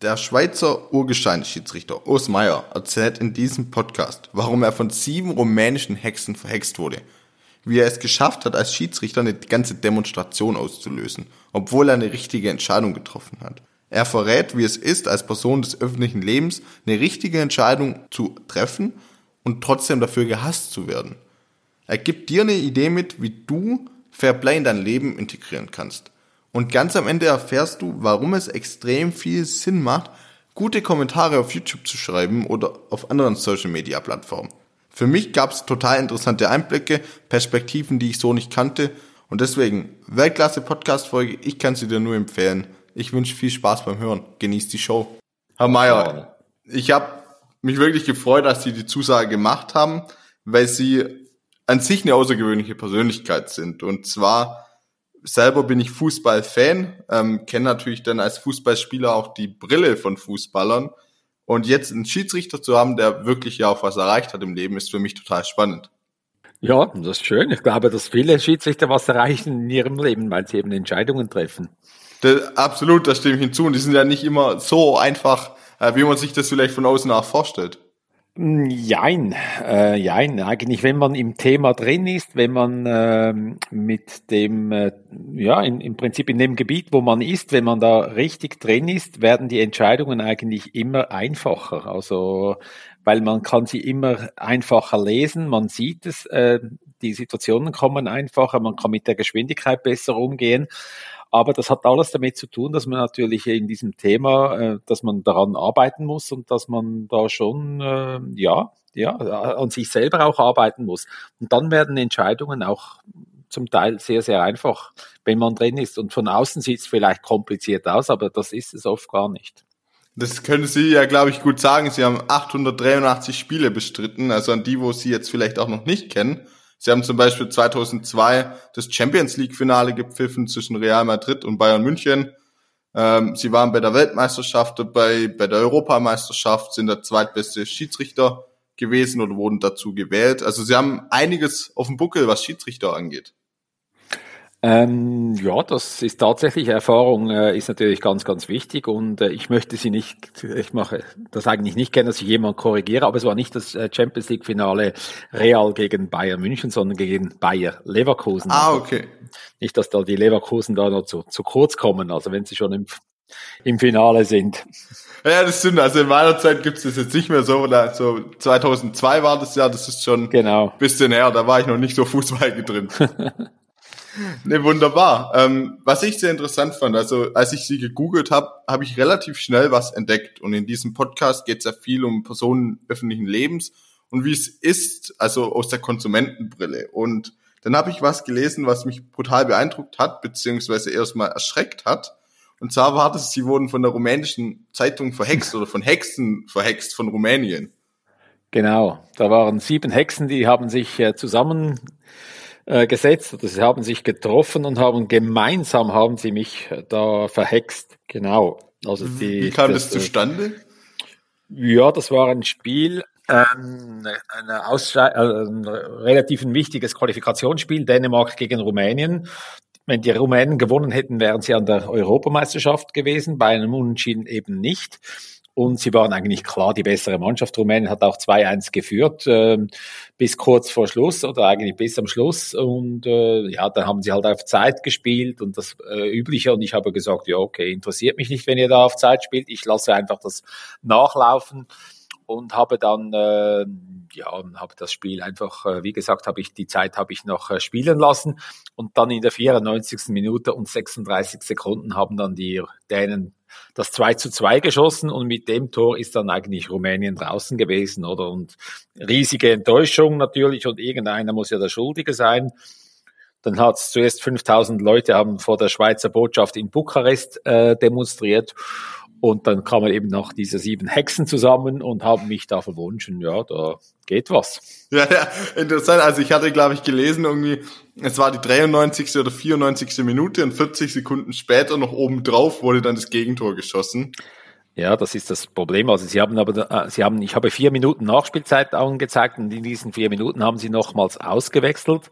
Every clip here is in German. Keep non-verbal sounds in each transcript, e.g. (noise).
Der Schweizer Urgesteinsschiedsrichter Urs Meier erzählt in diesem Podcast, warum er von sieben rumänischen Hexen verhext wurde. Wie er es geschafft hat, als Schiedsrichter eine ganze Demonstration auszulösen, obwohl er eine richtige Entscheidung getroffen hat. Er verrät, wie es ist, als Person des öffentlichen Lebens eine richtige Entscheidung zu treffen und trotzdem dafür gehasst zu werden. Er gibt dir eine Idee mit, wie du Fairplay in dein Leben integrieren kannst. Und ganz am Ende erfährst du, warum es extrem viel Sinn macht, gute Kommentare auf YouTube zu schreiben oder auf anderen Social Media Plattformen. Für mich gab es total interessante Einblicke, Perspektiven, die ich so nicht kannte. Und deswegen, Weltklasse Podcast-Folge, ich kann sie dir nur empfehlen. Ich wünsche viel Spaß beim Hören. Genießt die Show. Herr Mayer, ich habe mich wirklich gefreut, dass Sie die Zusage gemacht haben, weil Sie an sich eine außergewöhnliche Persönlichkeit sind. Und zwar selber bin ich Fußballfan, ähm, kenne natürlich dann als Fußballspieler auch die Brille von Fußballern. Und jetzt einen Schiedsrichter zu haben, der wirklich ja auch was erreicht hat im Leben, ist für mich total spannend. Ja, das ist schön. Ich glaube, dass viele Schiedsrichter was erreichen in ihrem Leben, weil sie eben Entscheidungen treffen. Das, absolut, da stimme ich hinzu. Und die sind ja nicht immer so einfach, äh, wie man sich das vielleicht von außen auch vorstellt. Jein, äh, jein. Eigentlich, wenn man im Thema drin ist, wenn man äh, mit dem, äh, ja, in, im Prinzip in dem Gebiet, wo man ist, wenn man da richtig drin ist, werden die Entscheidungen eigentlich immer einfacher. Also, weil man kann sie immer einfacher lesen, man sieht es, äh, die Situationen kommen einfacher, man kann mit der Geschwindigkeit besser umgehen. Aber das hat alles damit zu tun, dass man natürlich in diesem Thema, äh, dass man daran arbeiten muss und dass man da schon, äh, ja, ja, an sich selber auch arbeiten muss. Und dann werden Entscheidungen auch zum Teil sehr, sehr einfach, wenn man drin ist. Und von außen sieht es vielleicht kompliziert aus, aber das ist es oft gar nicht. Das können Sie ja, glaube ich, gut sagen. Sie haben 883 Spiele bestritten, also an die, wo Sie jetzt vielleicht auch noch nicht kennen. Sie haben zum Beispiel 2002 das Champions League Finale gepfiffen zwischen Real Madrid und Bayern München. Ähm, sie waren bei der Weltmeisterschaft dabei, bei der Europameisterschaft, sind der zweitbeste Schiedsrichter gewesen oder wurden dazu gewählt. Also sie haben einiges auf dem Buckel, was Schiedsrichter angeht. Ähm, ja, das ist tatsächlich Erfahrung äh, ist natürlich ganz, ganz wichtig und äh, ich möchte sie nicht, ich mache das eigentlich nicht gerne, dass ich jemand korrigiere, aber es war nicht das äh, Champions League Finale Real gegen Bayern München, sondern gegen Bayer Leverkusen. Ah, also okay. nicht, dass da die Leverkusen da noch zu, zu kurz kommen, also wenn sie schon im, im Finale sind. Ja, das stimmt. Also in meiner Zeit gibt es das jetzt nicht mehr so. Oder so 2002 war das ja, das ist schon genau. ein bisschen her. Da war ich noch nicht so (laughs) Fußball drin. (laughs) Ne, wunderbar. Ähm, was ich sehr interessant fand, also als ich sie gegoogelt habe, habe ich relativ schnell was entdeckt. Und in diesem Podcast geht es ja viel um Personen öffentlichen Lebens und wie es ist, also aus der Konsumentenbrille. Und dann habe ich was gelesen, was mich brutal beeindruckt hat, beziehungsweise erstmal erschreckt hat. Und zwar war das, sie wurden von der rumänischen Zeitung verhext oder von Hexen verhext von Rumänien. Genau, da waren sieben Hexen, die haben sich äh, zusammen äh, gesetzt oder sie haben sich getroffen und haben gemeinsam haben sie mich da verhext. Genau. Also die, Wie kam das, das äh, zustande? Ja, das war ein Spiel, ähm, Ausschei äh, ein relativ ein wichtiges Qualifikationsspiel, Dänemark gegen Rumänien. Wenn die Rumänen gewonnen hätten, wären sie an der Europameisterschaft gewesen, bei einem Unentschieden eben nicht und sie waren eigentlich klar die bessere Mannschaft. Rumänien hat auch 2-1 geführt äh, bis kurz vor Schluss oder eigentlich bis am Schluss. Und äh, ja, dann haben sie halt auf Zeit gespielt und das äh, Übliche. Und ich habe gesagt, ja okay, interessiert mich nicht, wenn ihr da auf Zeit spielt, ich lasse einfach das nachlaufen und habe dann äh, ja habe das Spiel einfach äh, wie gesagt habe ich die Zeit habe ich noch äh, spielen lassen und dann in der 94. Minute und 36 Sekunden haben dann die Dänen das 2 zu 2 geschossen und mit dem Tor ist dann eigentlich Rumänien draußen gewesen, oder? Und riesige Enttäuschung natürlich und irgendeiner muss ja der Schuldige sein. Dann hat es zuerst 5000 Leute haben vor der Schweizer Botschaft in Bukarest äh, demonstriert und dann kamen eben noch diese sieben Hexen zusammen und haben mich da verwunschen, ja, da geht was. Ja, ja, interessant. Also ich hatte, glaube ich, gelesen, irgendwie, es war die 93. oder 94. Minute und 40 Sekunden später noch oben drauf wurde dann das Gegentor geschossen. Ja, das ist das Problem. Also sie haben aber, äh, sie haben, ich habe vier Minuten Nachspielzeit angezeigt und in diesen vier Minuten haben sie nochmals ausgewechselt.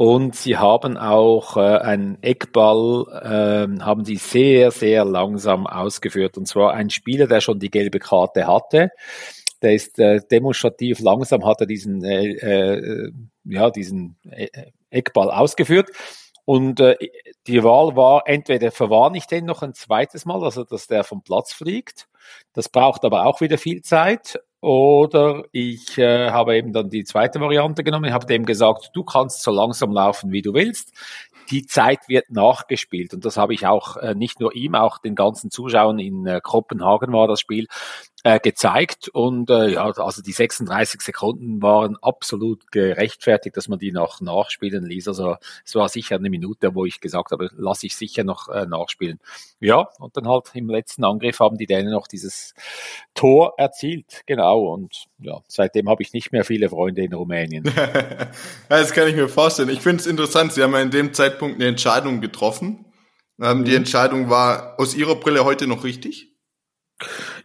Und sie haben auch äh, einen Eckball, äh, haben sie sehr, sehr langsam ausgeführt. Und zwar ein Spieler, der schon die gelbe Karte hatte. Der ist äh, demonstrativ langsam, hat er diesen, äh, äh, ja, diesen äh, Eckball ausgeführt. Und äh, die Wahl war, entweder verwarne ich den noch ein zweites Mal, also dass der vom Platz fliegt. Das braucht aber auch wieder viel Zeit. Oder ich äh, habe eben dann die zweite Variante genommen. Ich habe dem gesagt, du kannst so langsam laufen, wie du willst die Zeit wird nachgespielt. Und das habe ich auch äh, nicht nur ihm, auch den ganzen Zuschauern in äh, Kopenhagen war das Spiel äh, gezeigt. Und äh, ja, also die 36 Sekunden waren absolut gerechtfertigt, dass man die noch nachspielen ließ. Also es war sicher eine Minute, wo ich gesagt habe, lasse ich sicher noch äh, nachspielen. Ja, und dann halt im letzten Angriff haben die Dänen noch dieses Tor erzielt. Genau. Und ja, seitdem habe ich nicht mehr viele Freunde in Rumänien. (laughs) das kann ich mir vorstellen. Ich finde es interessant. Sie haben ja in dem Zeitpunkt eine Entscheidung getroffen. Ähm, mhm. Die Entscheidung war aus Ihrer Brille heute noch richtig?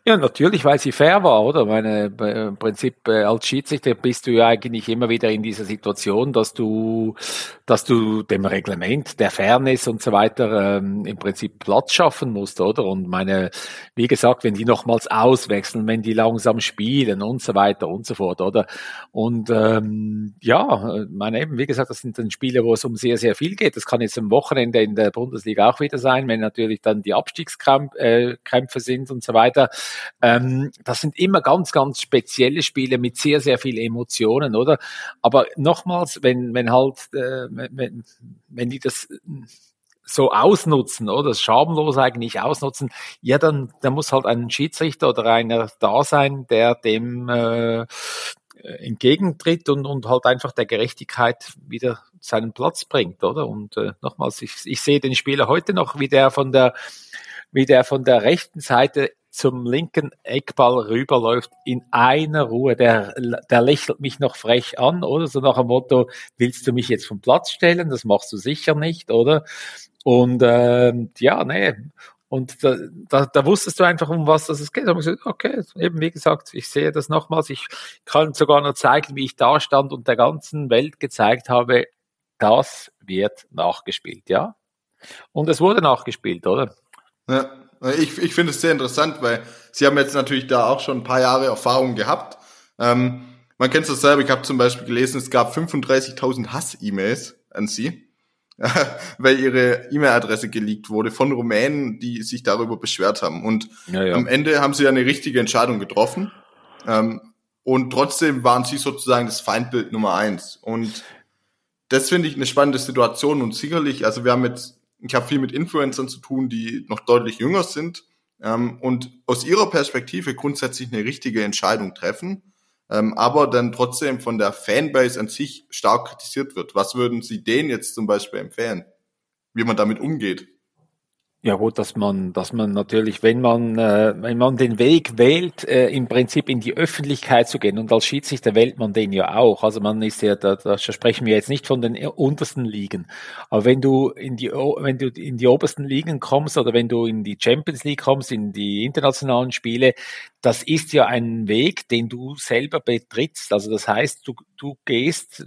Ja, natürlich, weil sie fair war, oder? Meine, im Prinzip äh, als Schiedsrichter bist du ja eigentlich immer wieder in dieser Situation, dass du, dass du dem Reglement, der Fairness und so weiter ähm, im Prinzip Platz schaffen musst, oder? Und meine, wie gesagt, wenn die nochmals auswechseln, wenn die langsam spielen und so weiter und so fort, oder? Und ähm, ja, meine eben, wie gesagt, das sind dann Spiele, wo es um sehr, sehr viel geht. Das kann jetzt am Wochenende in der Bundesliga auch wieder sein, wenn natürlich dann die Abstiegskrämpfe äh, sind und so weiter. Ähm, das sind immer ganz, ganz spezielle Spiele mit sehr, sehr viel Emotionen, oder? Aber nochmals, wenn, wenn halt, äh, wenn, wenn die das so ausnutzen, oder schamlos eigentlich ausnutzen, ja, dann, dann muss halt ein Schiedsrichter oder einer da sein, der dem äh, entgegentritt und, und halt einfach der Gerechtigkeit wieder seinen Platz bringt, oder? Und äh, nochmals, ich, ich sehe den Spieler heute noch, wie der von der, wie der von der rechten Seite zum linken Eckball rüberläuft in einer Ruhe. Der, der lächelt mich noch frech an, oder? So nach dem Motto, willst du mich jetzt vom Platz stellen? Das machst du sicher nicht, oder? Und ähm, ja, nee. Und da, da, da wusstest du einfach, um was es geht. Da habe ich gesagt, okay, eben wie gesagt, ich sehe das nochmals. Ich kann sogar noch zeigen, wie ich da stand und der ganzen Welt gezeigt habe, das wird nachgespielt, ja. Und es wurde nachgespielt, oder? Ja. Ich, ich finde es sehr interessant, weil Sie haben jetzt natürlich da auch schon ein paar Jahre Erfahrung gehabt. Ähm, man kennt es selber, ich habe zum Beispiel gelesen, es gab 35.000 Hass-E-Mails an Sie, (laughs) weil Ihre E-Mail-Adresse geleakt wurde von Rumänen, die sich darüber beschwert haben. Und ja, ja. am Ende haben Sie ja eine richtige Entscheidung getroffen. Ähm, und trotzdem waren Sie sozusagen das Feindbild Nummer eins. Und das finde ich eine spannende Situation und sicherlich, also wir haben jetzt ich habe viel mit Influencern zu tun, die noch deutlich jünger sind ähm, und aus ihrer Perspektive grundsätzlich eine richtige Entscheidung treffen, ähm, aber dann trotzdem von der Fanbase an sich stark kritisiert wird. Was würden Sie denen jetzt zum Beispiel empfehlen, wie man damit umgeht? Ja gut, dass man, dass man natürlich, wenn man, äh, wenn man den Weg wählt, äh, im Prinzip in die Öffentlichkeit zu gehen und als Schiedsrichter wählt man den ja auch. Also man ist ja, da, da sprechen wir jetzt nicht von den untersten Ligen. Aber wenn du in die, wenn du in die obersten Ligen kommst oder wenn du in die Champions League kommst, in die internationalen Spiele, das ist ja ein Weg, den du selber betrittst. Also das heißt, du, du gehst,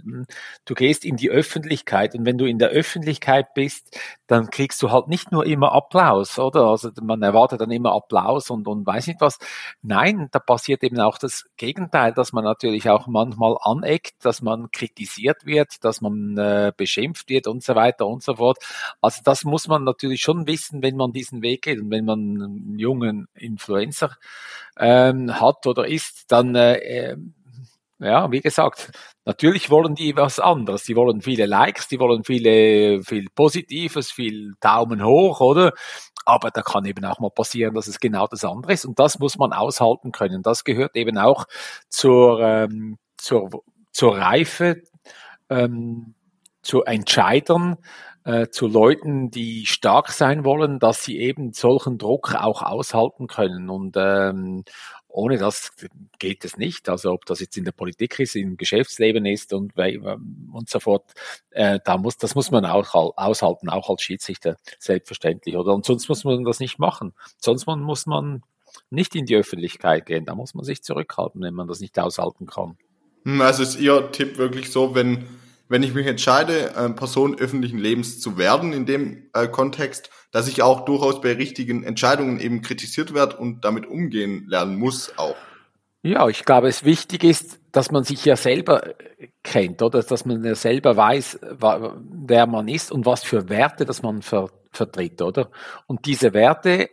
du gehst in die Öffentlichkeit und wenn du in der Öffentlichkeit bist, dann kriegst du halt nicht nur immer Applaus, oder? Also man erwartet dann immer Applaus und, und weiß nicht was. Nein, da passiert eben auch das Gegenteil, dass man natürlich auch manchmal aneckt, dass man kritisiert wird, dass man äh, beschimpft wird und so weiter und so fort. Also das muss man natürlich schon wissen, wenn man diesen Weg geht und wenn man einen jungen Influencer ähm, hat oder ist, dann äh, ja, wie gesagt, natürlich wollen die was anderes. Die wollen viele Likes, die wollen viele, viel Positives, viel Daumen hoch, oder? Aber da kann eben auch mal passieren, dass es genau das andere ist. Und das muss man aushalten können. Das gehört eben auch zur, ähm, zur, zur Reife, ähm, zu Entscheidern, äh, zu Leuten, die stark sein wollen, dass sie eben solchen Druck auch aushalten können. Und, ähm, ohne das geht es nicht. Also ob das jetzt in der Politik ist, im Geschäftsleben ist und, und so fort, äh, da muss, das muss man auch aushalten, auch als Schiedsrichter, selbstverständlich. Oder? Und sonst muss man das nicht machen. Sonst muss man nicht in die Öffentlichkeit gehen. Da muss man sich zurückhalten, wenn man das nicht aushalten kann. Hm, also ist Ihr Tipp wirklich so, wenn wenn ich mich entscheide, äh, Person öffentlichen Lebens zu werden in dem äh, Kontext, dass ich auch durchaus bei richtigen Entscheidungen eben kritisiert werde und damit umgehen lernen muss auch. Ja, ich glaube, es wichtig ist, dass man sich ja selber kennt, oder dass man ja selber weiß, wer man ist und was für Werte, dass man ver vertritt, oder? Und diese Werte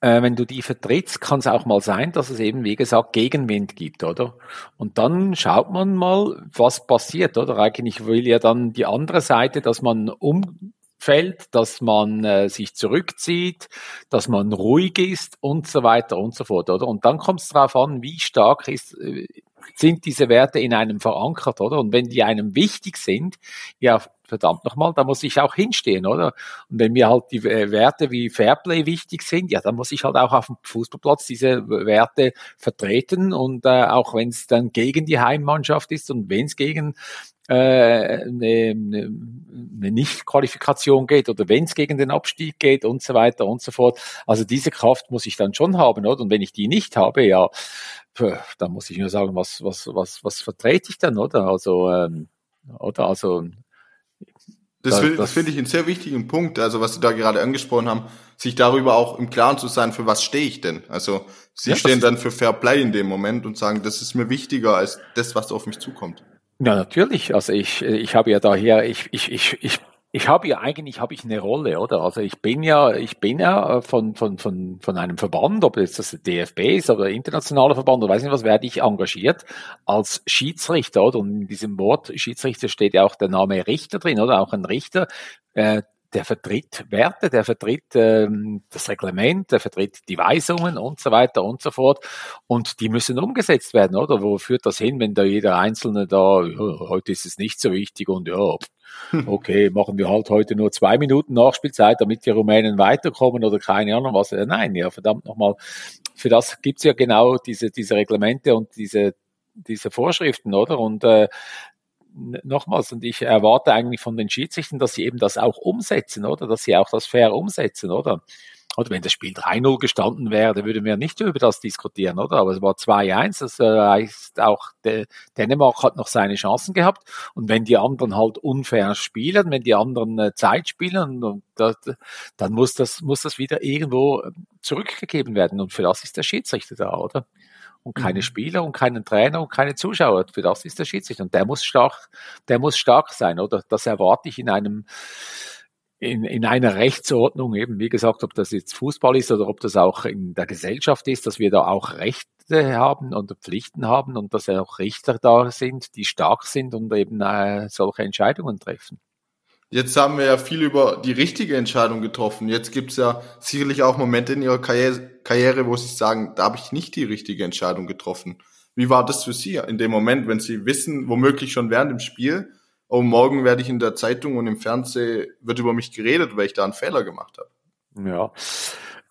äh, wenn du die vertrittst, kann es auch mal sein, dass es eben, wie gesagt, Gegenwind gibt, oder? Und dann schaut man mal, was passiert, oder? Eigentlich will ja dann die andere Seite, dass man umfällt, dass man äh, sich zurückzieht, dass man ruhig ist und so weiter und so fort, oder? Und dann kommt es darauf an, wie stark ist, äh, sind diese Werte in einem verankert, oder? Und wenn die einem wichtig sind, ja, verdammt nochmal, da muss ich auch hinstehen, oder? Und wenn mir halt die Werte wie Fairplay wichtig sind, ja, dann muss ich halt auch auf dem Fußballplatz diese Werte vertreten und äh, auch wenn es dann gegen die Heimmannschaft ist und wenn es gegen äh, eine, eine, eine Nicht-Qualifikation geht oder wenn es gegen den Abstieg geht und so weiter und so fort. Also diese Kraft muss ich dann schon haben, oder? Und wenn ich die nicht habe, ja, dann muss ich nur sagen, was, was, was, was vertrete ich dann, oder? Also, ähm, oder? Also, das, das, das finde ich einen sehr wichtigen Punkt, also was Sie da gerade angesprochen haben, sich darüber auch im Klaren zu sein, für was stehe ich denn? Also Sie ja, stehen dann für Fair Play in dem Moment und sagen, das ist mir wichtiger als das, was auf mich zukommt. Ja, natürlich. Also ich, ich habe ja daher, ich, ich, ich, ich ich habe ja eigentlich habe ich eine Rolle, oder? Also ich bin ja, ich bin ja von, von, von, von einem Verband, ob jetzt das DFB ist oder internationaler Verband oder weiß nicht was, werde ich engagiert als Schiedsrichter, oder? Und in diesem Wort Schiedsrichter steht ja auch der Name Richter drin, oder? Auch ein Richter, äh, der vertritt Werte, der vertritt ähm, das Reglement, der vertritt die Weisungen und so weiter und so fort. Und die müssen umgesetzt werden, oder? Wo führt das hin, wenn da jeder Einzelne da, ja, heute ist es nicht so wichtig und ja, okay, machen wir halt heute nur zwei Minuten Nachspielzeit, damit die Rumänen weiterkommen oder keine Ahnung was. Nein, ja, verdammt nochmal. Für das gibt's ja genau diese, diese Reglemente und diese, diese Vorschriften, oder? Und äh, nochmals, und ich erwarte eigentlich von den Schiedsrichtern, dass sie eben das auch umsetzen, oder? Dass sie auch das fair umsetzen, oder? Oder wenn das Spiel 3-0 gestanden wäre, dann würden wir nicht über das diskutieren, oder? Aber es war 2-1, das äh, heißt auch, Dänemark hat noch seine Chancen gehabt. Und wenn die anderen halt unfair spielen, wenn die anderen äh, Zeit spielen, dann muss das, muss das wieder irgendwo äh, zurückgegeben werden. Und für das ist der Schiedsrichter da, oder? Und keine mhm. Spieler und keinen Trainer und keine Zuschauer. Für das ist der Schiedsrichter. Und der muss stark, der muss stark sein, oder? Das erwarte ich in einem, in, in einer Rechtsordnung, eben wie gesagt, ob das jetzt Fußball ist oder ob das auch in der Gesellschaft ist, dass wir da auch Rechte haben und Pflichten haben und dass auch Richter da sind, die stark sind und eben äh, solche Entscheidungen treffen. Jetzt haben wir ja viel über die richtige Entscheidung getroffen. Jetzt gibt es ja sicherlich auch Momente in Ihrer Karriere, wo Sie sagen, da habe ich nicht die richtige Entscheidung getroffen. Wie war das für Sie in dem Moment, wenn Sie wissen, womöglich schon während dem Spiel, oh, morgen werde ich in der Zeitung und im Fernsehen, wird über mich geredet, weil ich da einen Fehler gemacht habe? Ja.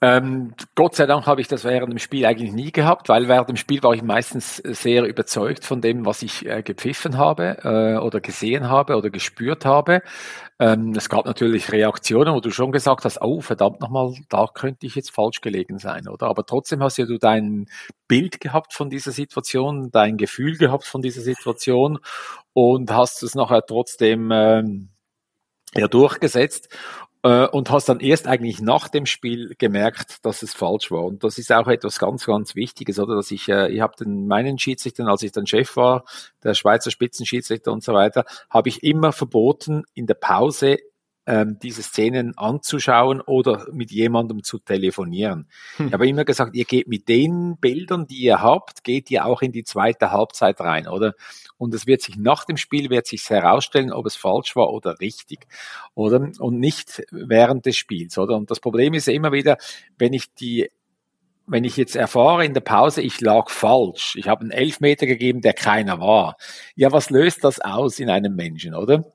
Ähm, Gott sei Dank habe ich das während dem Spiel eigentlich nie gehabt, weil während dem Spiel war ich meistens sehr überzeugt von dem, was ich äh, gepfiffen habe äh, oder gesehen habe oder gespürt habe. Ähm, es gab natürlich Reaktionen, wo du schon gesagt hast, oh verdammt nochmal, da könnte ich jetzt falsch gelegen sein, oder? Aber trotzdem hast ja du dein Bild gehabt von dieser Situation, dein Gefühl gehabt von dieser Situation und hast es nachher trotzdem ähm, ja durchgesetzt. Äh, und hast dann erst eigentlich nach dem Spiel gemerkt, dass es falsch war. Und das ist auch etwas ganz, ganz Wichtiges, oder? Dass ich, äh, ich habe den meinen Schiedsrichtern, als ich dann Chef war, der Schweizer Spitzenschiedsrichter und so weiter, habe ich immer verboten, in der Pause ähm, diese Szenen anzuschauen oder mit jemandem zu telefonieren. Hm. Ich habe immer gesagt, ihr geht mit den Bildern, die ihr habt, geht ihr auch in die zweite Halbzeit rein, oder? Und es wird sich nach dem Spiel wird sich herausstellen, ob es falsch war oder richtig, oder? Und nicht während des Spiels, oder? Und das Problem ist ja immer wieder, wenn ich die wenn ich jetzt erfahre in der Pause, ich lag falsch, ich habe einen Elfmeter gegeben, der keiner war. Ja, was löst das aus in einem Menschen, oder?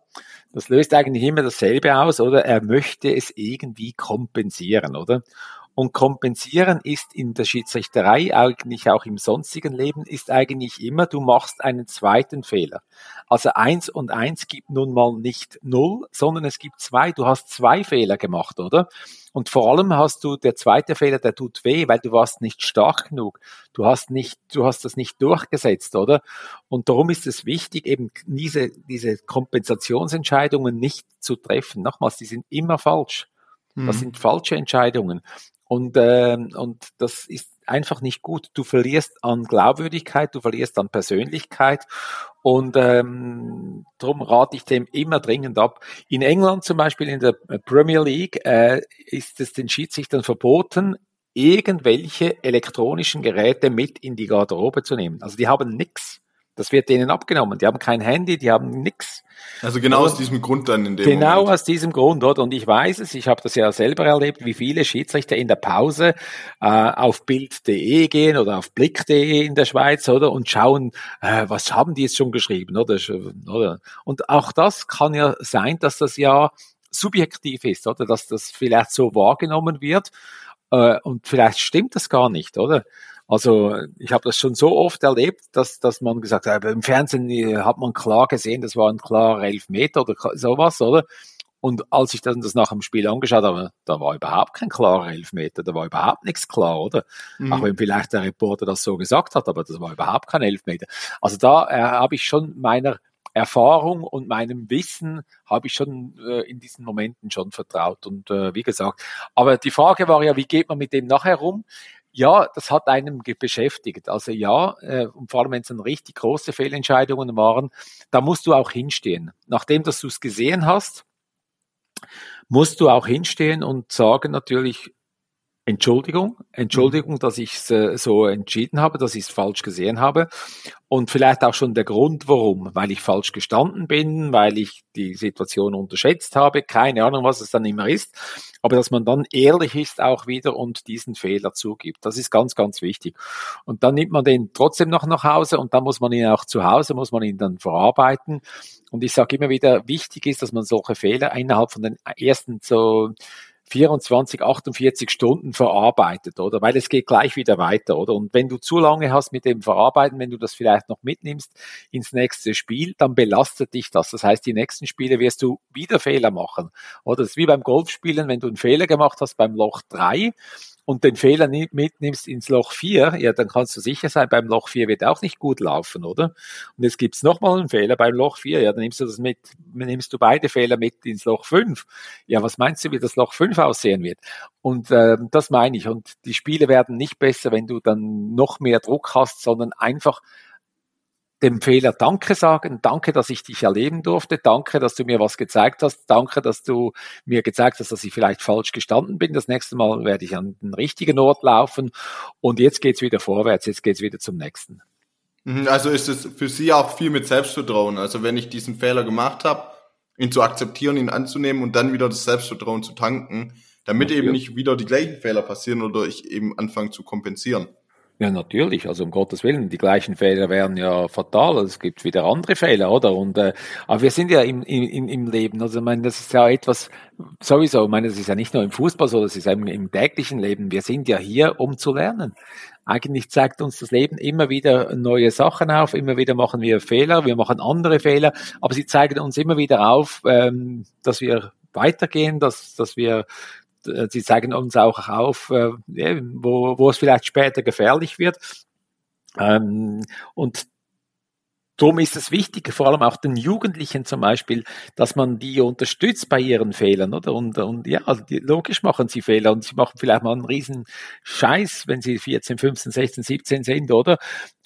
Das löst eigentlich immer dasselbe aus, oder? Er möchte es irgendwie kompensieren, oder? Und kompensieren ist in der Schiedsrichterei, eigentlich auch im sonstigen Leben, ist eigentlich immer, du machst einen zweiten Fehler. Also eins und eins gibt nun mal nicht null, sondern es gibt zwei. Du hast zwei Fehler gemacht, oder? Und vor allem hast du der zweite Fehler, der tut weh, weil du warst nicht stark genug. Du hast nicht, du hast das nicht durchgesetzt, oder? Und darum ist es wichtig, eben diese, diese Kompensationsentscheidungen nicht zu treffen. Nochmals, die sind immer falsch. Das mhm. sind falsche Entscheidungen. Und, äh, und das ist einfach nicht gut. Du verlierst an Glaubwürdigkeit, du verlierst an Persönlichkeit und ähm, darum rate ich dem immer dringend ab. In England zum Beispiel in der Premier League äh, ist es den Schiedsrichtern verboten, irgendwelche elektronischen Geräte mit in die Garderobe zu nehmen. Also die haben nichts. Das wird denen abgenommen. Die haben kein Handy, die haben nichts. Also genau aus diesem Grund dann in dem Genau Moment. aus diesem Grund, oder? Und ich weiß es, ich habe das ja selber erlebt, wie viele Schiedsrichter in der Pause äh, auf Bild.de gehen oder auf Blick.de in der Schweiz, oder? Und schauen, äh, was haben die jetzt schon geschrieben, oder? oder? Und auch das kann ja sein, dass das ja subjektiv ist, oder? Dass das vielleicht so wahrgenommen wird. Äh, und vielleicht stimmt das gar nicht, oder? Also ich habe das schon so oft erlebt, dass, dass man gesagt hat, im Fernsehen äh, hat man klar gesehen, das war ein klarer Elfmeter oder sowas, oder? Und als ich dann das nach dem Spiel angeschaut habe, da war überhaupt kein klarer Elfmeter, da war überhaupt nichts klar, oder? Mhm. Auch wenn vielleicht der Reporter das so gesagt hat, aber das war überhaupt kein Elfmeter. Also da äh, habe ich schon meiner Erfahrung und meinem Wissen habe ich schon äh, in diesen Momenten schon vertraut. Und äh, wie gesagt, aber die Frage war ja, wie geht man mit dem nachher rum? Ja, das hat einem beschäftigt. Also ja, äh, und vor allem wenn es dann richtig große Fehlentscheidungen waren, da musst du auch hinstehen. Nachdem dass du es gesehen hast, musst du auch hinstehen und sagen natürlich, Entschuldigung, Entschuldigung, dass ich es äh, so entschieden habe, dass ich es falsch gesehen habe. Und vielleicht auch schon der Grund, warum. Weil ich falsch gestanden bin, weil ich die Situation unterschätzt habe, keine Ahnung, was es dann immer ist. Aber dass man dann ehrlich ist auch wieder und diesen Fehler zugibt. Das ist ganz, ganz wichtig. Und dann nimmt man den trotzdem noch nach Hause und dann muss man ihn auch zu Hause, muss man ihn dann verarbeiten. Und ich sage immer wieder, wichtig ist, dass man solche Fehler innerhalb von den ersten so 24, 48 Stunden verarbeitet, oder? Weil es geht gleich wieder weiter, oder? Und wenn du zu lange hast mit dem Verarbeiten, wenn du das vielleicht noch mitnimmst ins nächste Spiel, dann belastet dich das. Das heißt, die nächsten Spiele wirst du wieder Fehler machen, oder? Das ist wie beim Golfspielen, wenn du einen Fehler gemacht hast beim Loch drei und den Fehler mitnimmst ins Loch 4, ja, dann kannst du sicher sein, beim Loch 4 wird auch nicht gut laufen, oder? Und jetzt gibt's nochmal einen Fehler beim Loch 4, ja, dann nimmst du das mit, nimmst du beide Fehler mit ins Loch 5. Ja, was meinst du, wie das Loch 5 aussehen wird? Und äh, das meine ich. Und die Spiele werden nicht besser, wenn du dann noch mehr Druck hast, sondern einfach dem Fehler Danke sagen. Danke, dass ich dich erleben durfte. Danke, dass du mir was gezeigt hast. Danke, dass du mir gezeigt hast, dass ich vielleicht falsch gestanden bin. Das nächste Mal werde ich an den richtigen Ort laufen. Und jetzt geht's wieder vorwärts. Jetzt geht's wieder zum nächsten. Mhm, also ist es für Sie auch viel mit Selbstvertrauen. Also wenn ich diesen Fehler gemacht habe, ihn zu akzeptieren, ihn anzunehmen und dann wieder das Selbstvertrauen zu tanken, damit eben nicht wieder die gleichen Fehler passieren oder ich eben anfange zu kompensieren. Ja, natürlich. Also um Gottes Willen, die gleichen Fehler wären ja fatal. Es gibt wieder andere Fehler, oder? Und äh, aber wir sind ja im, im, im Leben. Also ich meine, das ist ja etwas sowieso. Ich meine, das ist ja nicht nur im Fußball so, das ist ja im, im täglichen Leben. Wir sind ja hier, um zu lernen. Eigentlich zeigt uns das Leben immer wieder neue Sachen auf. Immer wieder machen wir Fehler, wir machen andere Fehler, aber sie zeigen uns immer wieder auf, ähm, dass wir weitergehen, dass, dass wir sie zeigen uns auch auf, äh, wo, wo es vielleicht später gefährlich wird. Ähm, und Darum ist es wichtig, vor allem auch den Jugendlichen zum Beispiel, dass man die unterstützt bei ihren Fehlern, oder? Und, und ja, also die, logisch machen sie Fehler und sie machen vielleicht mal einen riesen Scheiß, wenn sie 14, 15, 16, 17 sind, oder?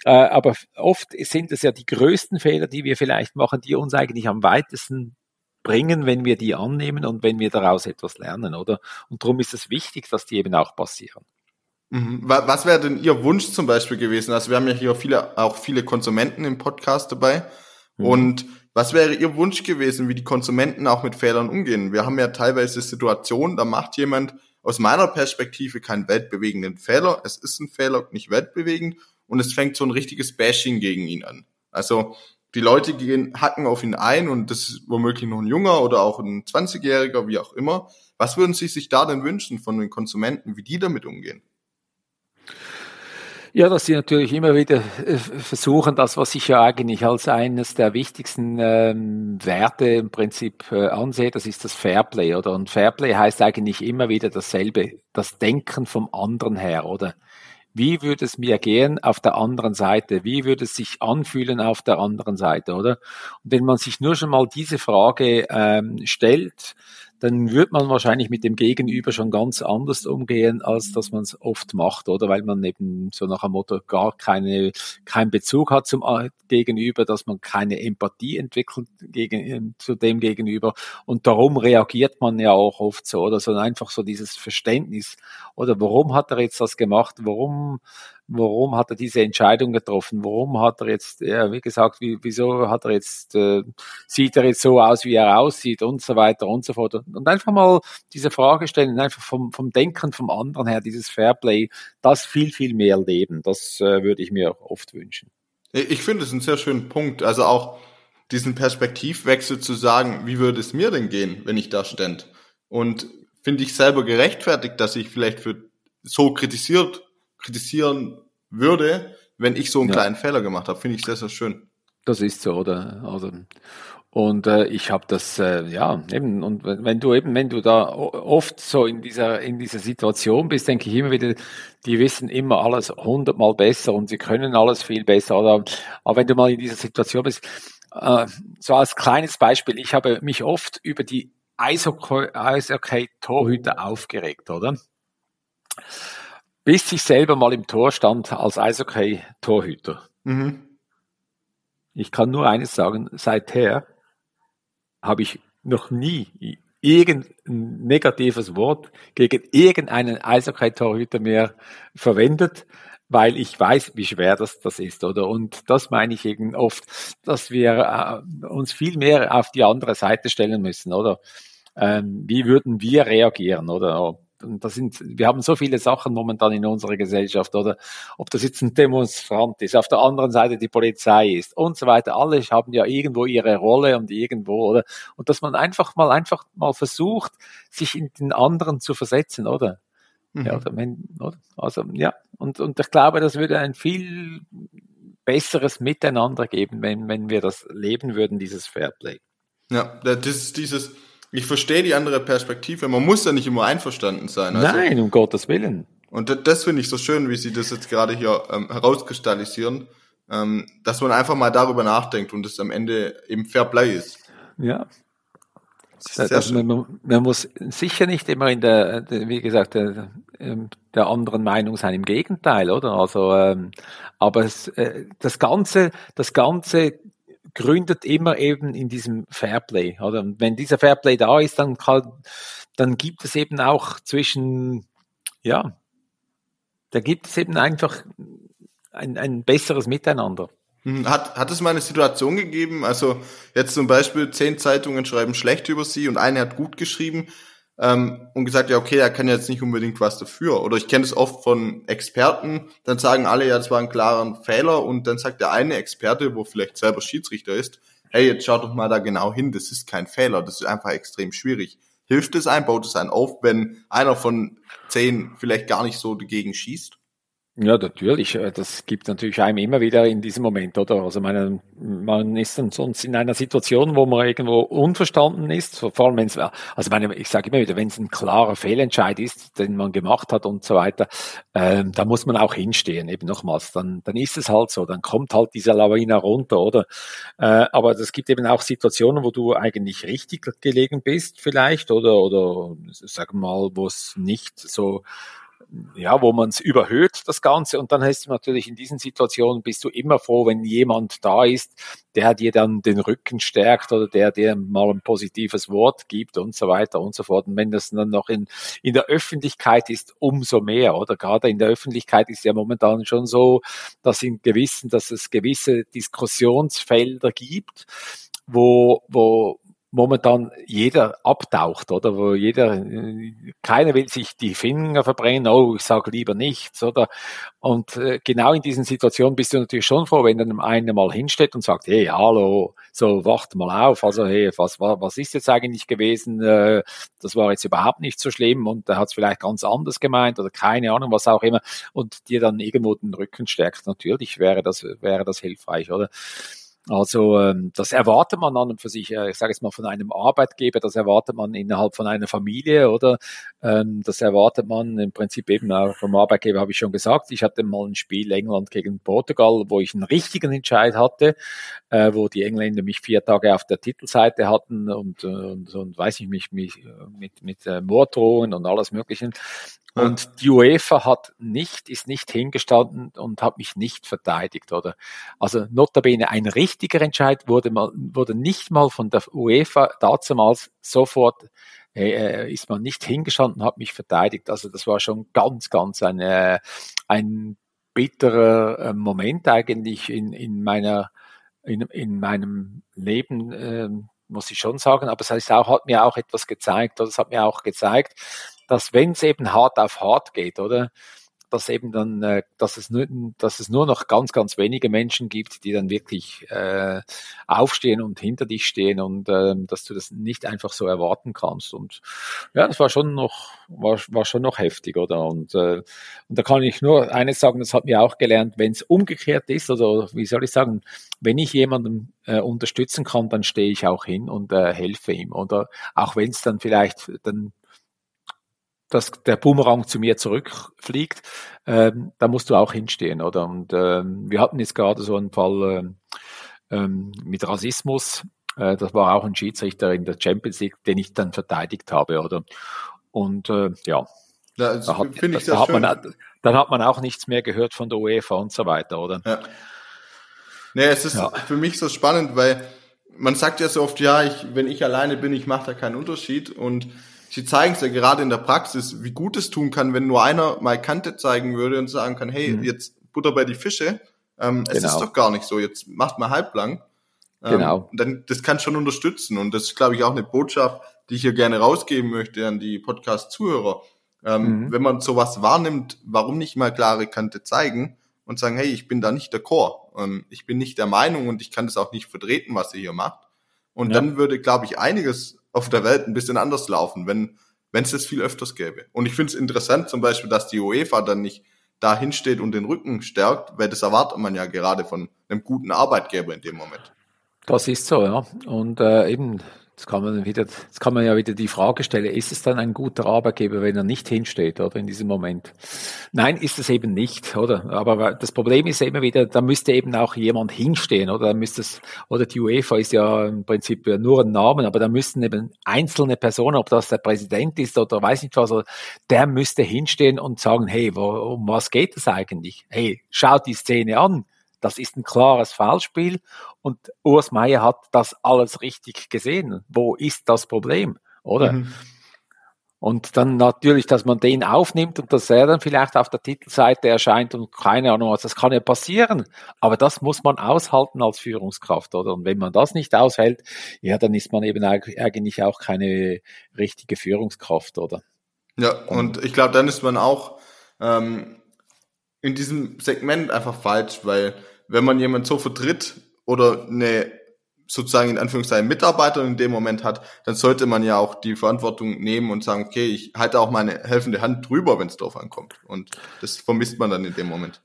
Äh, aber oft sind es ja die größten Fehler, die wir vielleicht machen, die uns eigentlich am weitesten bringen, wenn wir die annehmen und wenn wir daraus etwas lernen, oder? Und darum ist es wichtig, dass die eben auch passieren. Mhm. Was wäre denn Ihr Wunsch zum Beispiel gewesen? Also wir haben ja hier viele, auch viele Konsumenten im Podcast dabei. Mhm. Und was wäre Ihr Wunsch gewesen, wie die Konsumenten auch mit Fehlern umgehen? Wir haben ja teilweise Situationen, da macht jemand aus meiner Perspektive keinen weltbewegenden Fehler. Es ist ein Fehler, nicht weltbewegend. Und es fängt so ein richtiges Bashing gegen ihn an. Also die Leute gehen, hacken auf ihn ein und das ist womöglich noch ein Junger oder auch ein 20-Jähriger, wie auch immer. Was würden Sie sich da denn wünschen von den Konsumenten, wie die damit umgehen? Ja, dass sie natürlich immer wieder äh, versuchen, das, was ich ja eigentlich als eines der wichtigsten ähm, Werte im Prinzip äh, ansehe, das ist das Fairplay, oder? Und Fairplay heißt eigentlich immer wieder dasselbe, das Denken vom anderen her, oder? Wie würde es mir gehen auf der anderen Seite? Wie würde es sich anfühlen auf der anderen Seite, oder? Und wenn man sich nur schon mal diese Frage ähm, stellt, dann wird man wahrscheinlich mit dem Gegenüber schon ganz anders umgehen, als dass man es oft macht, oder? Weil man eben so nach dem Motto gar keine, keinen Bezug hat zum äh, Gegenüber, dass man keine Empathie entwickelt gegen, ähm, zu dem Gegenüber. Und darum reagiert man ja auch oft so, oder? So einfach so dieses Verständnis, oder? Warum hat er jetzt das gemacht? Warum warum hat er diese Entscheidung getroffen? Warum hat er jetzt, ja, wie gesagt, wie, wieso hat er jetzt, äh, sieht er jetzt so aus, wie er aussieht und so weiter und so fort. Und einfach mal diese Frage stellen, einfach vom, vom Denken vom anderen her, dieses Fairplay, das viel, viel mehr leben. Das äh, würde ich mir oft wünschen. Ich finde es einen sehr schönen Punkt. Also auch diesen Perspektivwechsel zu sagen, wie würde es mir denn gehen, wenn ich da stände? Und finde ich selber gerechtfertigt, dass ich vielleicht für so kritisiert kritisieren würde, wenn ich so einen ja. kleinen Fehler gemacht habe. Finde ich sehr, sehr schön. Das ist so, oder? Also, und äh, ich habe das, äh, ja, eben, und wenn du eben, wenn du da oft so in dieser, in dieser Situation bist, denke ich immer wieder, die wissen immer alles hundertmal besser und sie können alles viel besser. Oder, aber wenn du mal in dieser Situation bist, äh, so als kleines Beispiel, ich habe mich oft über die Eishockey-Torhüter aufgeregt, oder? Bis ich selber mal im Tor stand als Eishockey-Torhüter. Mhm. Ich kann nur eines sagen, seither habe ich noch nie irgendein negatives Wort gegen irgendeinen Eishockey-Torhüter mehr verwendet, weil ich weiß, wie schwer das, das ist, oder? Und das meine ich eben oft, dass wir äh, uns viel mehr auf die andere Seite stellen müssen, oder? Ähm, wie würden wir reagieren, oder? Und das sind, wir haben so viele Sachen momentan in unserer Gesellschaft, oder ob das jetzt ein Demonstrant ist, auf der anderen Seite die Polizei ist und so weiter. Alle haben ja irgendwo ihre Rolle und irgendwo, oder? Und dass man einfach mal, einfach mal versucht, sich in den anderen zu versetzen, oder? Mhm. Ja, oder wenn, oder? Also, ja. Und, und ich glaube, das würde ein viel besseres Miteinander geben, wenn, wenn wir das leben würden, dieses Fairplay. Ja, das ist dieses, ich verstehe die andere Perspektive. Man muss ja nicht immer einverstanden sein. Also. Nein, um Gottes Willen. Und das, das finde ich so schön, wie Sie das jetzt gerade hier ähm, herauskristallisieren, ähm, dass man einfach mal darüber nachdenkt und es am Ende eben Fair Play ist. Ja. Das das, man, man, muss sicher nicht immer in der, wie gesagt, der, ähm, der anderen Meinung sein. Im Gegenteil, oder? Also, ähm, aber es, äh, das ganze, das ganze gründet immer eben in diesem Fairplay. Oder? Und wenn dieser Fairplay da ist, dann, kann, dann gibt es eben auch zwischen, ja, da gibt es eben einfach ein, ein besseres Miteinander. Hm, hat, hat es mal eine Situation gegeben, also jetzt zum Beispiel zehn Zeitungen schreiben schlecht über sie und eine hat gut geschrieben, ähm, und gesagt, ja, okay, er kann jetzt nicht unbedingt was dafür. Oder ich kenne es oft von Experten, dann sagen alle, ja, das war ein klarer Fehler und dann sagt der eine Experte, wo vielleicht selber Schiedsrichter ist, hey, jetzt schaut doch mal da genau hin, das ist kein Fehler, das ist einfach extrem schwierig. Hilft es ein, baut es ein auf, wenn einer von zehn vielleicht gar nicht so dagegen schießt? Ja, natürlich. Äh, das gibt natürlich einem immer wieder in diesem Moment, oder? Also meine, man ist dann sonst in einer Situation, wo man irgendwo unverstanden ist, vor allem wenn es, also meine, ich sage immer wieder, wenn es ein klarer Fehlentscheid ist, den man gemacht hat und so weiter, ähm, da muss man auch hinstehen, eben nochmals. Dann, dann ist es halt so, dann kommt halt dieser Lawine runter, oder? Äh, aber es gibt eben auch Situationen, wo du eigentlich richtig gelegen bist, vielleicht, oder, oder wir mal, wo es nicht so ja, wo man es überhöht, das Ganze. Und dann heißt es natürlich, in diesen Situationen bist du immer froh, wenn jemand da ist, der dir dann den Rücken stärkt oder der dir mal ein positives Wort gibt und so weiter und so fort. Und wenn das dann noch in, in der Öffentlichkeit ist, umso mehr, oder? Gerade in der Öffentlichkeit ist ja momentan schon so, dass in gewissen, dass es gewisse Diskussionsfelder gibt, wo, wo, momentan jeder abtaucht, oder? Wo jeder, keiner will sich die Finger verbrennen, oh, ich sage lieber nichts, oder? Und äh, genau in diesen Situationen bist du natürlich schon froh, wenn dann einer mal hinsteht und sagt, hey, hallo, so, wacht mal auf, also, hey, was, was ist jetzt eigentlich gewesen? Äh, das war jetzt überhaupt nicht so schlimm und er hat es vielleicht ganz anders gemeint oder keine Ahnung, was auch immer und dir dann irgendwo den Rücken stärkt. Natürlich wäre das, wäre das hilfreich, oder? Also ähm, das erwartet man an und für sich, äh, ich sage jetzt mal von einem Arbeitgeber, das erwartet man innerhalb von einer Familie oder ähm, das erwartet man im Prinzip eben auch vom Arbeitgeber, habe ich schon gesagt. Ich hatte mal ein Spiel England gegen Portugal, wo ich einen richtigen Entscheid hatte, äh, wo die Engländer mich vier Tage auf der Titelseite hatten und, und, und weiß ich mich, mich mit, mit äh, Morddrohungen und alles Möglichen. Und die UEFA hat nicht, ist nicht hingestanden und hat mich nicht verteidigt, oder? Also notabene ein richtiger Entscheid wurde mal, wurde nicht mal von der UEFA damals sofort äh, ist man nicht hingestanden, hat mich verteidigt. Also das war schon ganz, ganz ein, äh, ein bitterer äh, Moment eigentlich in, in meiner, in, in meinem Leben, äh, muss ich schon sagen. Aber es heißt auch, hat mir auch etwas gezeigt, oder es hat mir auch gezeigt, dass wenn es eben hart auf hart geht, oder, dass eben dann, äh, dass es nur, dass es nur noch ganz, ganz wenige Menschen gibt, die dann wirklich äh, aufstehen und hinter dich stehen und äh, dass du das nicht einfach so erwarten kannst. Und ja, das war schon noch, war, war schon noch heftig, oder? Und, äh, und da kann ich nur eines sagen, das hat mir auch gelernt, wenn es umgekehrt ist, oder wie soll ich sagen, wenn ich jemanden äh, unterstützen kann, dann stehe ich auch hin und äh, helfe ihm. Oder auch wenn es dann vielleicht dann dass der Boomerang zu mir zurückfliegt, ähm, da musst du auch hinstehen, oder? Und ähm, wir hatten jetzt gerade so einen Fall ähm, mit Rassismus. Äh, das war auch ein Schiedsrichter in der Champions League, den ich dann verteidigt habe, oder? Und äh, ja, ja da hat, da, da hat man, dann hat man auch nichts mehr gehört von der UEFA und so weiter, oder? Ja. Nee, es ist ja. für mich so spannend, weil man sagt ja so oft, ja, ich, wenn ich alleine bin, ich mache da keinen Unterschied und sie zeigen es ja gerade in der Praxis, wie gut es tun kann, wenn nur einer mal Kante zeigen würde und sagen kann, hey, mhm. jetzt Butter bei die Fische. Ähm, genau. Es ist doch gar nicht so, jetzt macht mal halblang. Ähm, genau. Dann, das kann schon unterstützen und das ist, glaube ich, auch eine Botschaft, die ich hier gerne rausgeben möchte an die Podcast-Zuhörer. Ähm, mhm. Wenn man sowas wahrnimmt, warum nicht mal klare Kante zeigen und sagen, hey, ich bin da nicht der Chor, ähm, ich bin nicht der Meinung und ich kann das auch nicht vertreten, was ihr hier macht. Und ja. dann würde, glaube ich, einiges auf der Welt ein bisschen anders laufen, wenn wenn es das viel öfters gäbe. Und ich finde es interessant zum Beispiel, dass die UEFA dann nicht da hinsteht und den Rücken stärkt, weil das erwartet man ja gerade von einem guten Arbeitgeber in dem Moment. Das ist so, ja. Und äh, eben, Jetzt kann man wieder, jetzt kann man ja wieder die Frage stellen, ist es dann ein guter Arbeitgeber, wenn er nicht hinsteht, oder in diesem Moment? Nein, ist es eben nicht, oder? Aber das Problem ist immer wieder, da müsste eben auch jemand hinstehen, oder? Da müsste es, oder die UEFA ist ja im Prinzip nur ein Namen, aber da müssten eben einzelne Personen, ob das der Präsident ist oder weiß nicht was, der müsste hinstehen und sagen, hey, wo, um was geht es eigentlich? Hey, schaut die Szene an das ist ein klares Foulspiel und Urs Meier hat das alles richtig gesehen. Wo ist das Problem, oder? Mhm. Und dann natürlich, dass man den aufnimmt und dass er dann vielleicht auf der Titelseite erscheint und keine Ahnung was, das kann ja passieren. Aber das muss man aushalten als Führungskraft, oder? Und wenn man das nicht aushält, ja, dann ist man eben eigentlich auch keine richtige Führungskraft, oder? Ja, und ich glaube, dann ist man auch ähm, in diesem Segment einfach falsch, weil wenn man jemand so vertritt oder eine sozusagen in Anführungszeichen Mitarbeiter in dem Moment hat, dann sollte man ja auch die Verantwortung nehmen und sagen, okay, ich halte auch meine helfende Hand drüber, wenn es drauf ankommt. Und das vermisst man dann in dem Moment.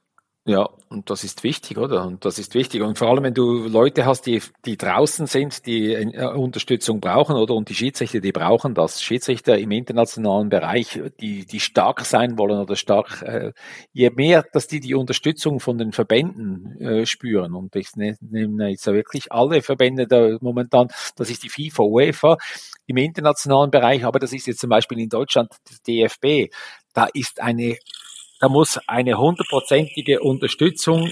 Ja, und das ist wichtig, oder? Und das ist wichtig. Und vor allem, wenn du Leute hast, die, die draußen sind, die äh, Unterstützung brauchen, oder? Und die Schiedsrichter, die brauchen das. Schiedsrichter im internationalen Bereich, die, die stark sein wollen oder stark, äh, je mehr, dass die die Unterstützung von den Verbänden äh, spüren. Und ich ne, nehme jetzt wirklich alle Verbände da momentan, das ist die FIFA, UEFA im internationalen Bereich, aber das ist jetzt zum Beispiel in Deutschland DFB. Da ist eine da muss eine hundertprozentige Unterstützung,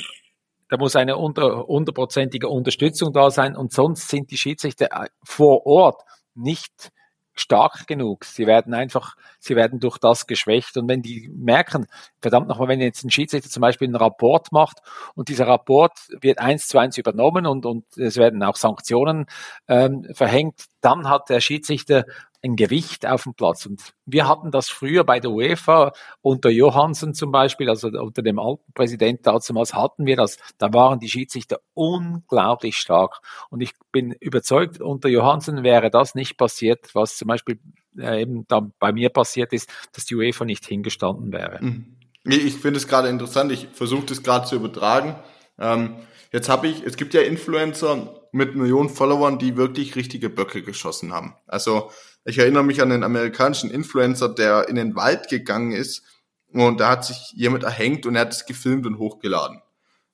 da muss eine hundertprozentige Unterstützung da sein und sonst sind die Schiedsrichter äh, vor Ort nicht stark genug. Sie werden einfach, sie werden durch das geschwächt. Und wenn die merken, verdammt nochmal, wenn jetzt ein Schiedsrichter zum Beispiel einen Rapport macht und dieser Rapport wird eins zu eins übernommen und, und es werden auch Sanktionen ähm, verhängt, dann hat der Schiedsrichter ein Gewicht auf dem Platz. Und wir hatten das früher bei der UEFA unter Johansen zum Beispiel, also unter dem alten Präsidenten damals hatten wir das. Da waren die Schiedsrichter unglaublich stark. Und ich bin überzeugt, unter Johansen wäre das nicht passiert, was zum Beispiel äh, eben da bei mir passiert ist, dass die UEFA nicht hingestanden wäre. Mhm. Ich finde es gerade interessant. Ich versuche das gerade zu übertragen. Ähm, jetzt habe ich, es gibt ja Influencer mit Millionen Followern, die wirklich richtige Böcke geschossen haben. Also ich erinnere mich an den amerikanischen Influencer, der in den Wald gegangen ist und da hat sich jemand erhängt und er hat es gefilmt und hochgeladen.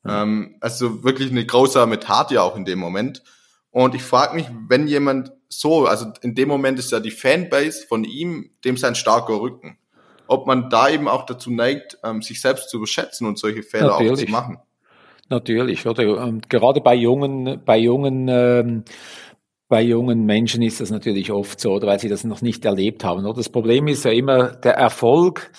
Mhm. Ähm, also wirklich eine grausame Tat ja auch in dem Moment. Und ich frage mich, wenn jemand so, also in dem Moment ist ja die Fanbase von ihm, dem sein starker Rücken, ob man da eben auch dazu neigt, ähm, sich selbst zu überschätzen und solche Fehler Natürlich. auch zu machen. Natürlich, oder? Und gerade bei jungen, bei jungen ähm, bei jungen Menschen ist das natürlich oft so, oder weil sie das noch nicht erlebt haben. Oder das Problem ist ja immer der Erfolg.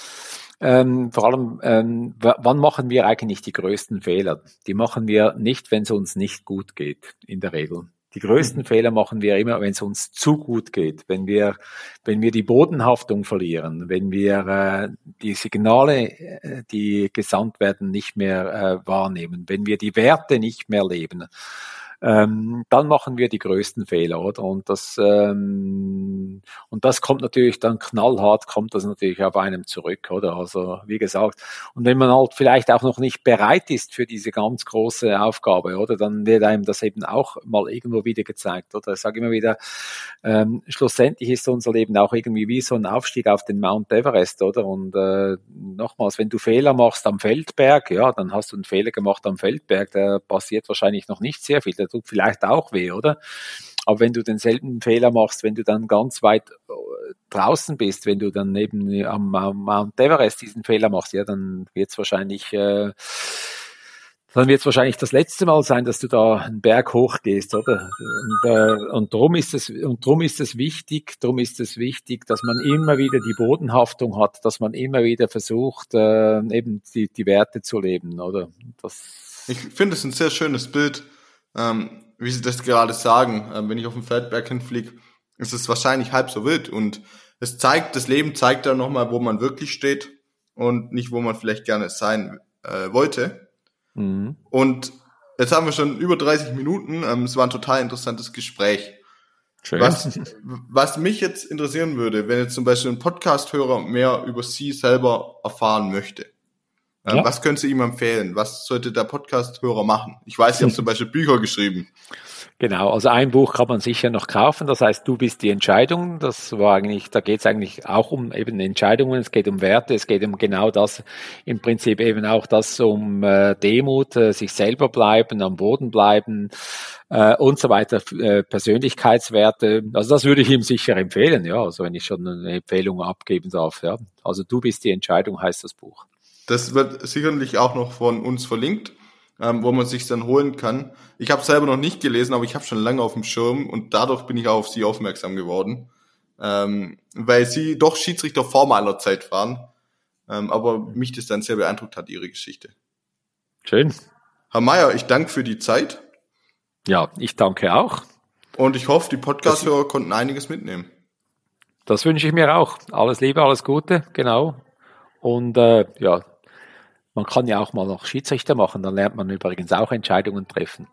Ähm, vor allem, ähm, wann machen wir eigentlich die größten Fehler? Die machen wir nicht, wenn es uns nicht gut geht, in der Regel. Die größten mhm. Fehler machen wir immer, wenn es uns zu gut geht, wenn wir, wenn wir die Bodenhaftung verlieren, wenn wir äh, die Signale, äh, die gesandt werden, nicht mehr äh, wahrnehmen, wenn wir die Werte nicht mehr leben ähm, dann machen wir die größten Fehler, oder? Und das, ähm, und das kommt natürlich dann knallhart, kommt das natürlich auf einem zurück, oder? Also, wie gesagt, und wenn man halt vielleicht auch noch nicht bereit ist für diese ganz große Aufgabe, oder? Dann wird einem das eben auch mal irgendwo wieder gezeigt, oder? Ich sage immer wieder, ähm, schlussendlich ist unser Leben auch irgendwie wie so ein Aufstieg auf den Mount Everest, oder? Und äh, nochmals, wenn du Fehler machst am Feldberg, ja, dann hast du einen Fehler gemacht am Feldberg, da passiert wahrscheinlich noch nicht sehr viel tut vielleicht auch weh, oder? Aber wenn du denselben Fehler machst, wenn du dann ganz weit äh, draußen bist, wenn du dann neben am, am Mount Everest diesen Fehler machst, ja, dann wird es wahrscheinlich äh, dann wird es wahrscheinlich das letzte Mal sein, dass du da einen Berg hochgehst, oder? Und, äh, und darum ist es und drum ist es wichtig, darum ist es wichtig, dass man immer wieder die Bodenhaftung hat, dass man immer wieder versucht, äh, eben die, die Werte zu leben, oder? Das ich finde es ein sehr schönes Bild ähm, wie Sie das gerade sagen, äh, wenn ich auf dem Feldberg hinfliege, ist es wahrscheinlich halb so wild und es zeigt, das Leben zeigt dann nochmal, wo man wirklich steht und nicht, wo man vielleicht gerne sein äh, wollte. Mhm. Und jetzt haben wir schon über 30 Minuten. Ähm, es war ein total interessantes Gespräch. Schön. Was, (laughs) was mich jetzt interessieren würde, wenn jetzt zum Beispiel ein Podcast-Hörer mehr über Sie selber erfahren möchte, ja. Was können Sie ihm empfehlen? Was sollte der Podcast-Hörer machen? Ich weiß, Sie haben zum Beispiel Bücher geschrieben. Genau, also ein Buch kann man sicher noch kaufen, das heißt, du bist die Entscheidung. Das war eigentlich, da geht es eigentlich auch um eben Entscheidungen, es geht um Werte, es geht um genau das, im Prinzip eben auch das um äh, Demut, äh, sich selber bleiben, am Boden bleiben äh, und so weiter, äh, Persönlichkeitswerte. Also das würde ich ihm sicher empfehlen, ja, also wenn ich schon eine Empfehlung abgeben darf, ja. Also du bist die Entscheidung heißt das Buch. Das wird sicherlich auch noch von uns verlinkt, ähm, wo man sich dann holen kann. Ich habe selber noch nicht gelesen, aber ich habe schon lange auf dem Schirm und dadurch bin ich auch auf sie aufmerksam geworden, ähm, weil sie doch Schiedsrichter vor meiner Zeit waren, ähm, aber mich das dann sehr beeindruckt hat, ihre Geschichte. Schön. Herr Mayer, ich danke für die Zeit. Ja, ich danke auch. Und ich hoffe, die Podcast-Hörer konnten einiges mitnehmen. Das wünsche ich mir auch. Alles Liebe, alles Gute, genau. Und äh, ja, man kann ja auch mal noch Schiedsrichter machen, dann lernt man übrigens auch Entscheidungen treffen.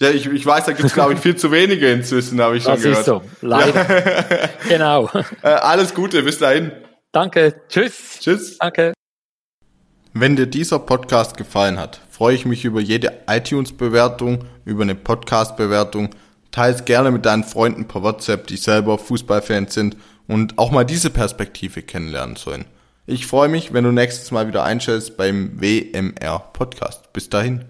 Ja, ich, ich weiß, da gibt es, glaube ich, viel zu wenige inzwischen, habe ich schon das gehört. Das ist so, leider. Ja. (laughs) genau. Äh, alles Gute, bis dahin. Danke, tschüss. Tschüss. Danke. Wenn dir dieser Podcast gefallen hat, freue ich mich über jede iTunes-Bewertung, über eine Podcast-Bewertung. Teils gerne mit deinen Freunden per WhatsApp, die selber Fußballfans sind und auch mal diese Perspektive kennenlernen sollen. Ich freue mich, wenn du nächstes Mal wieder einschaltest beim WMR Podcast. Bis dahin.